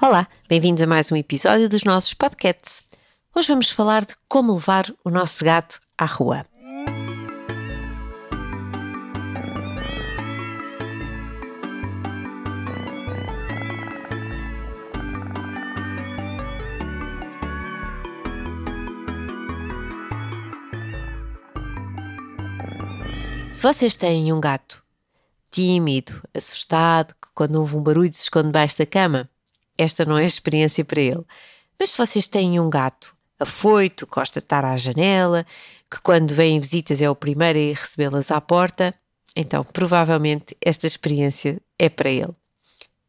Olá, bem-vindos a mais um episódio dos nossos podcasts. Hoje vamos falar de como levar o nosso gato à rua. Se vocês têm um gato tímido, assustado, que quando ouve um barulho se esconde debaixo da cama, esta não é experiência para ele. Mas se vocês têm um gato afoito, gosta de estar à janela, que quando vêm visitas é o primeiro a ir recebê-las à porta, então provavelmente esta experiência é para ele.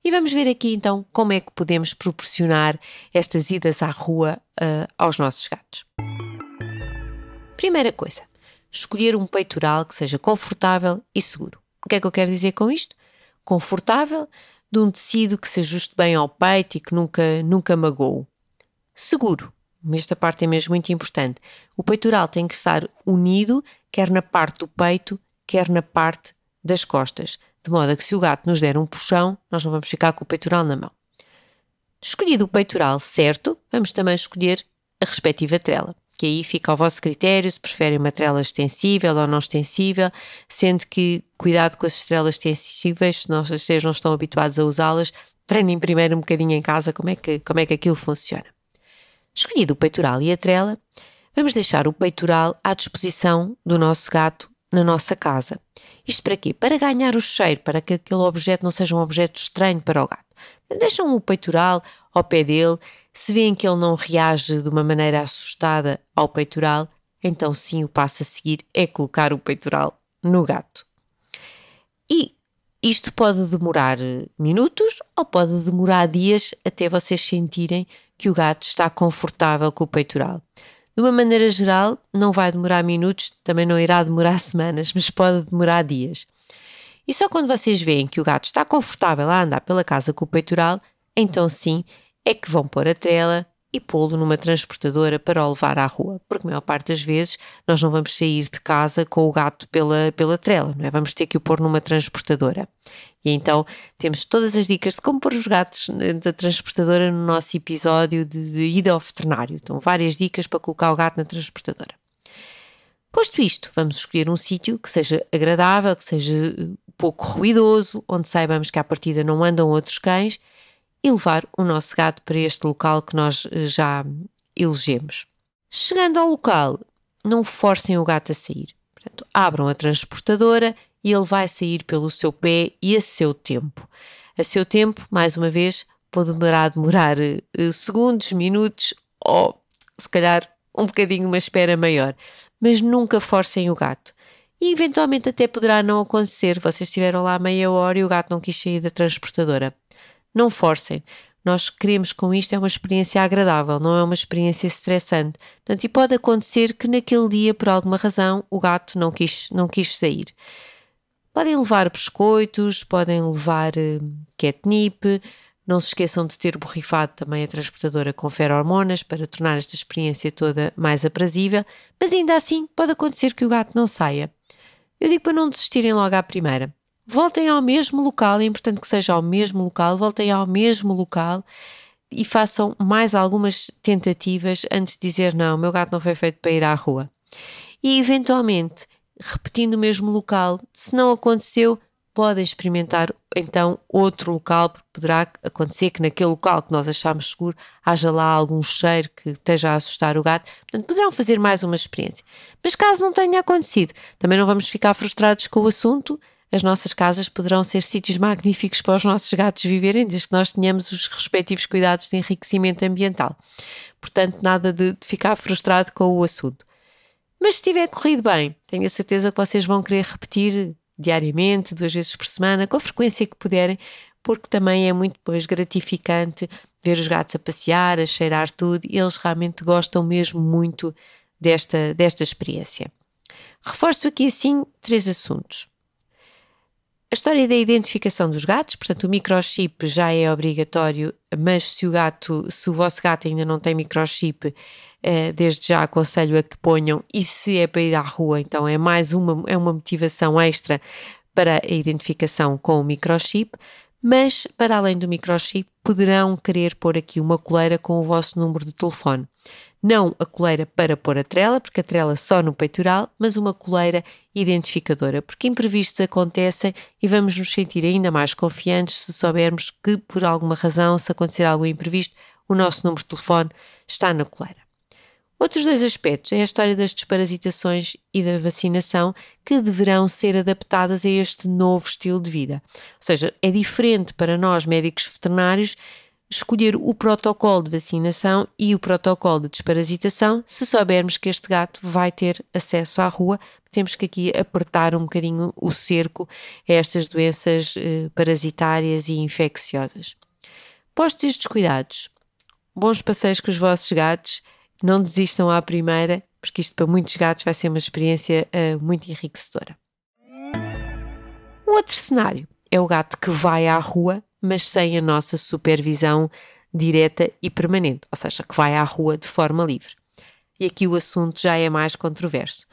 E vamos ver aqui então como é que podemos proporcionar estas idas à rua uh, aos nossos gatos. Primeira coisa, escolher um peitoral que seja confortável e seguro. O que é que eu quero dizer com isto? Confortável, de um tecido que se ajuste bem ao peito e que nunca, nunca magoe. Seguro, esta parte é mesmo muito importante. O peitoral tem que estar unido, quer na parte do peito, quer na parte das costas, de modo a que se o gato nos der um puxão, nós não vamos ficar com o peitoral na mão. Escolhido o peitoral certo, vamos também escolher a respectiva trela que aí fica ao vosso critério se preferem uma trela extensível ou não extensível, sendo que cuidado com as estrelas extensíveis, se vocês não estão habituados a usá-las, treinem primeiro um bocadinho em casa como é que, como é que aquilo funciona. Escolhido o peitoral e a trela, vamos deixar o peitoral à disposição do nosso gato na nossa casa. Isto para quê? Para ganhar o cheiro, para que aquele objeto não seja um objeto estranho para o gato. Deixam o peitoral ao pé dele, se veem que ele não reage de uma maneira assustada ao peitoral, então sim o passo a seguir é colocar o peitoral no gato. E isto pode demorar minutos ou pode demorar dias até vocês sentirem que o gato está confortável com o peitoral. De uma maneira geral, não vai demorar minutos, também não irá demorar semanas, mas pode demorar dias. E só quando vocês veem que o gato está confortável a andar pela casa com o peitoral, então sim é que vão pôr a trela e pô-lo numa transportadora para o levar à rua, porque a maior parte das vezes nós não vamos sair de casa com o gato pela, pela trela, não é? Vamos ter que o pôr numa transportadora. E então temos todas as dicas de como pôr os gatos da transportadora no nosso episódio de, de ida ao veterinário. Então, várias dicas para colocar o gato na transportadora. Posto isto, vamos escolher um sítio que seja agradável, que seja eh, pouco ruidoso, onde saibamos que à partida não andam outros cães e levar o nosso gato para este local que nós eh, já elegemos. Chegando ao local, não forcem o gato a sair. Portanto, abram a transportadora e ele vai sair pelo seu pé e a seu tempo. A seu tempo, mais uma vez, pode demorar, uh, segundos, minutos ou se calhar um bocadinho uma espera maior mas nunca forcem o gato. E eventualmente até poderá não acontecer, vocês estiveram lá meia hora e o gato não quis sair da transportadora. Não forcem. Nós queremos com isto é uma experiência agradável, não é uma experiência estressante. Portanto, e pode acontecer que naquele dia, por alguma razão, o gato não quis, não quis sair. Podem levar biscoitos, podem levar uh, catnip, não se esqueçam de ter borrifado também a transportadora com ferormonas para tornar esta experiência toda mais aprazível, mas ainda assim pode acontecer que o gato não saia. Eu digo para não desistirem logo à primeira. Voltem ao mesmo local, é importante que seja ao mesmo local, voltem ao mesmo local e façam mais algumas tentativas antes de dizer não, meu gato não foi feito para ir à rua. E eventualmente, repetindo o mesmo local, se não aconteceu, podem experimentar então outro local, porque poderá acontecer que naquele local que nós achamos seguro haja lá algum cheiro que esteja a assustar o gato. Portanto, poderão fazer mais uma experiência. Mas caso não tenha acontecido, também não vamos ficar frustrados com o assunto. As nossas casas poderão ser sítios magníficos para os nossos gatos viverem, desde que nós tenhamos os respectivos cuidados de enriquecimento ambiental. Portanto, nada de, de ficar frustrado com o assunto. Mas se tiver corrido bem, tenho a certeza que vocês vão querer repetir diariamente, duas vezes por semana, com a frequência que puderem, porque também é muito depois gratificante ver os gatos a passear, a cheirar tudo, e eles realmente gostam mesmo muito desta, desta experiência. Reforço aqui assim três assuntos. A história da identificação dos gatos, portanto, o microchip já é obrigatório, mas se o gato, se o vosso gato ainda não tem microchip, eh, desde já aconselho a que ponham, e se é para ir à rua, então é mais uma, é uma motivação extra para a identificação com o microchip, Mas, para além do microchip, poderão querer pôr aqui uma coleira com o vosso número de telefone. Não a coleira para pôr a trela, porque a trela só no peitoral, mas uma coleira identificadora, porque imprevistos acontecem e vamos nos sentir ainda mais confiantes se soubermos que, por alguma razão, se acontecer algo imprevisto, o nosso número de telefone está na coleira. Outros dois aspectos é a história das desparasitações e da vacinação que deverão ser adaptadas a este novo estilo de vida. Ou seja, é diferente para nós, médicos veterinários, escolher o protocolo de vacinação e o protocolo de desparasitação se soubermos que este gato vai ter acesso à rua. Temos que aqui apertar um bocadinho o cerco a estas doenças eh, parasitárias e infecciosas. Postos estes cuidados, bons passeios com os vossos gatos não desistam à primeira, porque isto para muitos gatos vai ser uma experiência uh, muito enriquecedora. O outro cenário é o gato que vai à rua, mas sem a nossa supervisão direta e permanente, ou seja, que vai à rua de forma livre. E aqui o assunto já é mais controverso.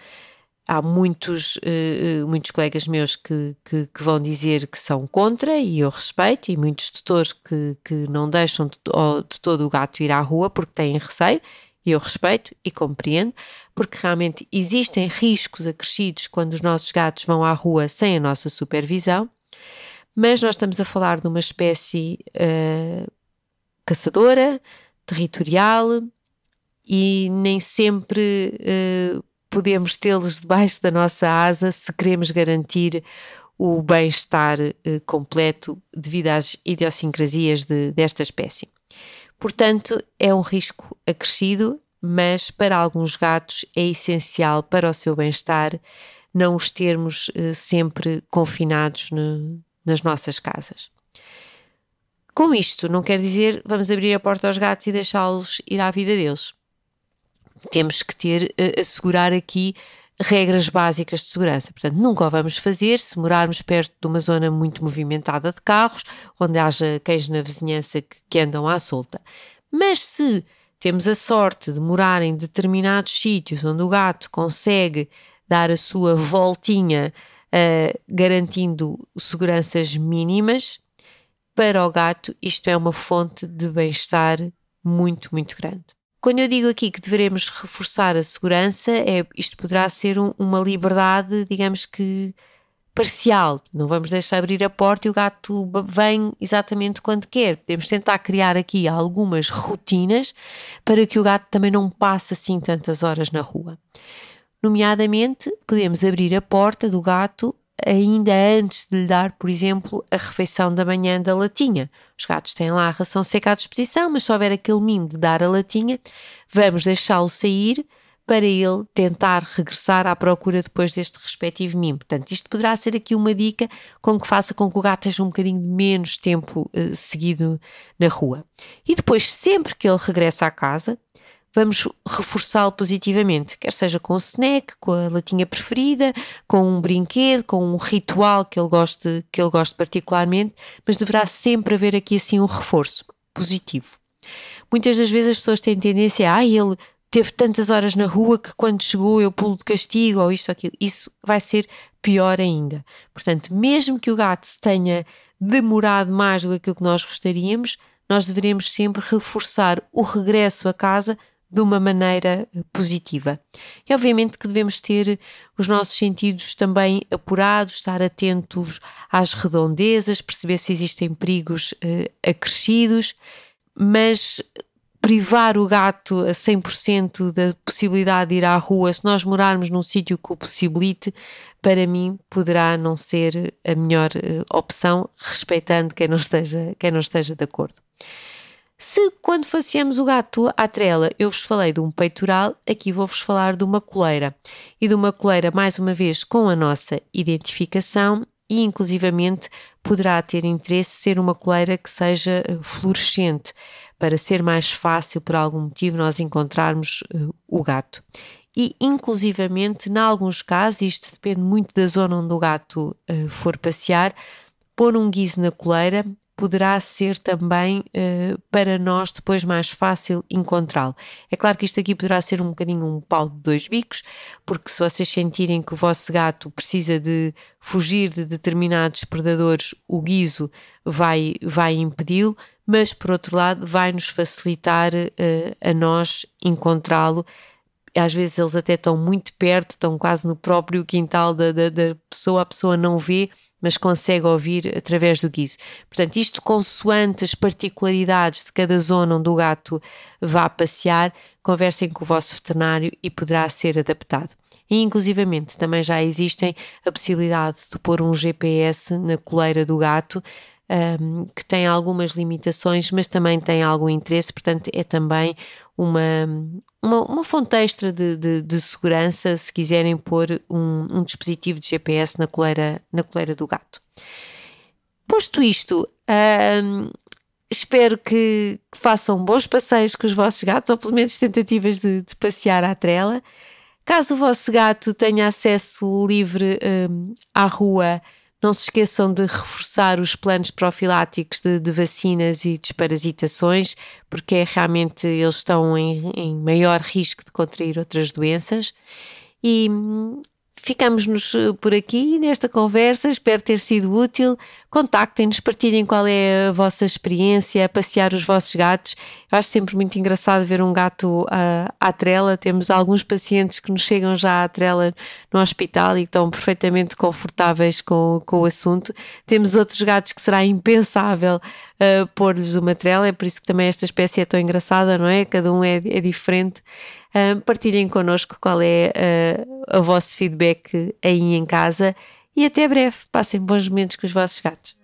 Há muitos, uh, muitos colegas meus que, que, que, vão dizer que são contra, e eu respeito, e muitos tutores que, que não deixam de, de todo o gato ir à rua porque têm receio, e eu respeito e compreendo, porque realmente existem riscos acrescidos quando os nossos gatos vão à rua sem a nossa supervisão, mas nós estamos a falar de uma espécie uh, caçadora, territorial e nem sempre uh, podemos tê-los debaixo da nossa asa se queremos garantir o bem-estar uh, completo devido às idiosincrasias de, desta espécie. Portanto, é um risco acrescido, mas para alguns gatos é essencial para o seu bem-estar não os termos uh, sempre confinados no, nas nossas casas. Com isto, não quer dizer vamos abrir a porta aos gatos e deixá-los ir à vida deles. Temos que ter, uh, assegurar aqui regras básicas de segurança. Portanto, nunca o vamos fazer se morarmos perto de uma zona muito movimentada de carros, onde haja cães na vizinhança que, que andam à solta. Mas se temos a sorte de morar em determinados sítios onde o gato consegue dar a sua voltinha uh, garantindo seguranças mínimas, para o gato isto é uma fonte de bem-estar muito, muito grande. Quando eu digo aqui que devemos reforçar a segurança, é, isto poderá ser um, uma liberdade, digamos que parcial. Não vamos deixar abrir a porta e o gato vem exatamente quando quer. Podemos tentar criar aqui algumas rotinas para que o gato também não passe assim tantas horas na rua. Nomeadamente, podemos abrir a porta do gato ainda antes de lhe dar, por exemplo, a refeição da manhã da latinha. Os gatos têm lá a ração seca à disposição, mas se houver aquele mimo de dar a latinha, vamos deixá-lo sair para ele tentar regressar à procura depois deste respectivo mimo. Portanto, isto poderá ser aqui uma dica com que faça com que o gato esteja um bocadinho menos tempo uh, seguido na rua. E depois, sempre que ele regressa à casa, vamos reforçá-lo positivamente, quer seja com o snack, com a latinha preferida, com um brinquedo, com um ritual que ele goste, que ele goste particularmente, mas deverá sempre haver aqui assim um reforço positivo. Muitas das vezes as pessoas têm tendência a, ah, ele teve tantas horas na rua que quando chegou eu pulo de castigo ou isto ou aquilo. Isso vai ser pior ainda. Portanto, mesmo que o gato se tenha demorado mais do que aquilo que nós gostaríamos, nós deveremos sempre reforçar o regresso a casa de uma maneira eh, positiva. E obviamente que devemos ter os nossos sentidos também apurados, estar atentos às redondezas, perceber se existem perigos uh, acrescidos, mas privar o gato a 100% da possibilidade de ir à rua, se nós morarmos num sítio que o possibilite, para mim poderá não ser a melhor uh, opção, respeitando quem não esteja, quem não esteja de acordo. Se quando faceamos o gato à trela eu vos falei de um peitoral, aqui vou-vos falar de uma coleira. E de uma coleira, mais uma vez, com a nossa identificação e, inclusivamente, poderá ter interesse ser uma coleira que seja eh, fluorescente, para ser mais fácil, por algum motivo, nós encontrarmos uh, o gato. E, inclusivamente, em alguns casos, isto depende muito da zona onde o gato uh, for passear, pôr um guiso na coleira poderá ser também uh, para nós depois mais fácil encontrá-lo. É claro que isto aqui poderá ser um bocadinho um pau de dois bicos, porque se vocês sentirem que o vosso gato precisa de fugir de determinados predadores, o guiso vai, vai impedi-lo, mas por outro lado vai nos facilitar uh, a nós encontrá-lo às vezes eles até estão muito perto, estão quase no próprio quintal da, da, da, pessoa, a pessoa não vê, mas consegue ouvir através do guiso. Portanto, isto consoante as particularidades de cada zona onde o gato vá passear, conversem com o vosso veterinário e poderá ser adaptado. E, inclusivamente, também já existem a possibilidade de pôr um GPS na coleira do gato, um, que tem algumas limitações, mas também tem algum interesse, portanto, é também uma, uma, uma fonte extra de, de, de, segurança se quiserem pôr um, um, dispositivo de GPS na coleira, na coleira do gato. Posto isto, espero que, façam bons passeios com os vossos gatos, ou pelo menos tentativas de, de passear à trela. Caso o vosso gato tenha acesso livre à rua, não se esqueçam de reforçar os planos profiláticos de, de vacinas e desparasitações, porque é realmente eles estão em, em maior risco de contrair outras doenças. E hum, ficamos-nos eh, por aqui nesta conversa. Espero ter sido útil. Contactem-nos, partilhem qual é a vossa experiência passear os vossos gatos. Eu acho sempre muito engraçado ver um gato uh, à trela. Temos alguns pacientes que nos chegam já à trela no hospital e estão perfeitamente confortáveis com, com o assunto. Temos outros gatos que será impensável uh, pôr-lhes uma trela. É por isso que também esta espécie é tão engraçada, não é? Cada um é, é diferente. Uh, partilhem connosco qual é uh, o vosso feedback aí em casa e até breve. Passem bons momentos com os vossos gatos.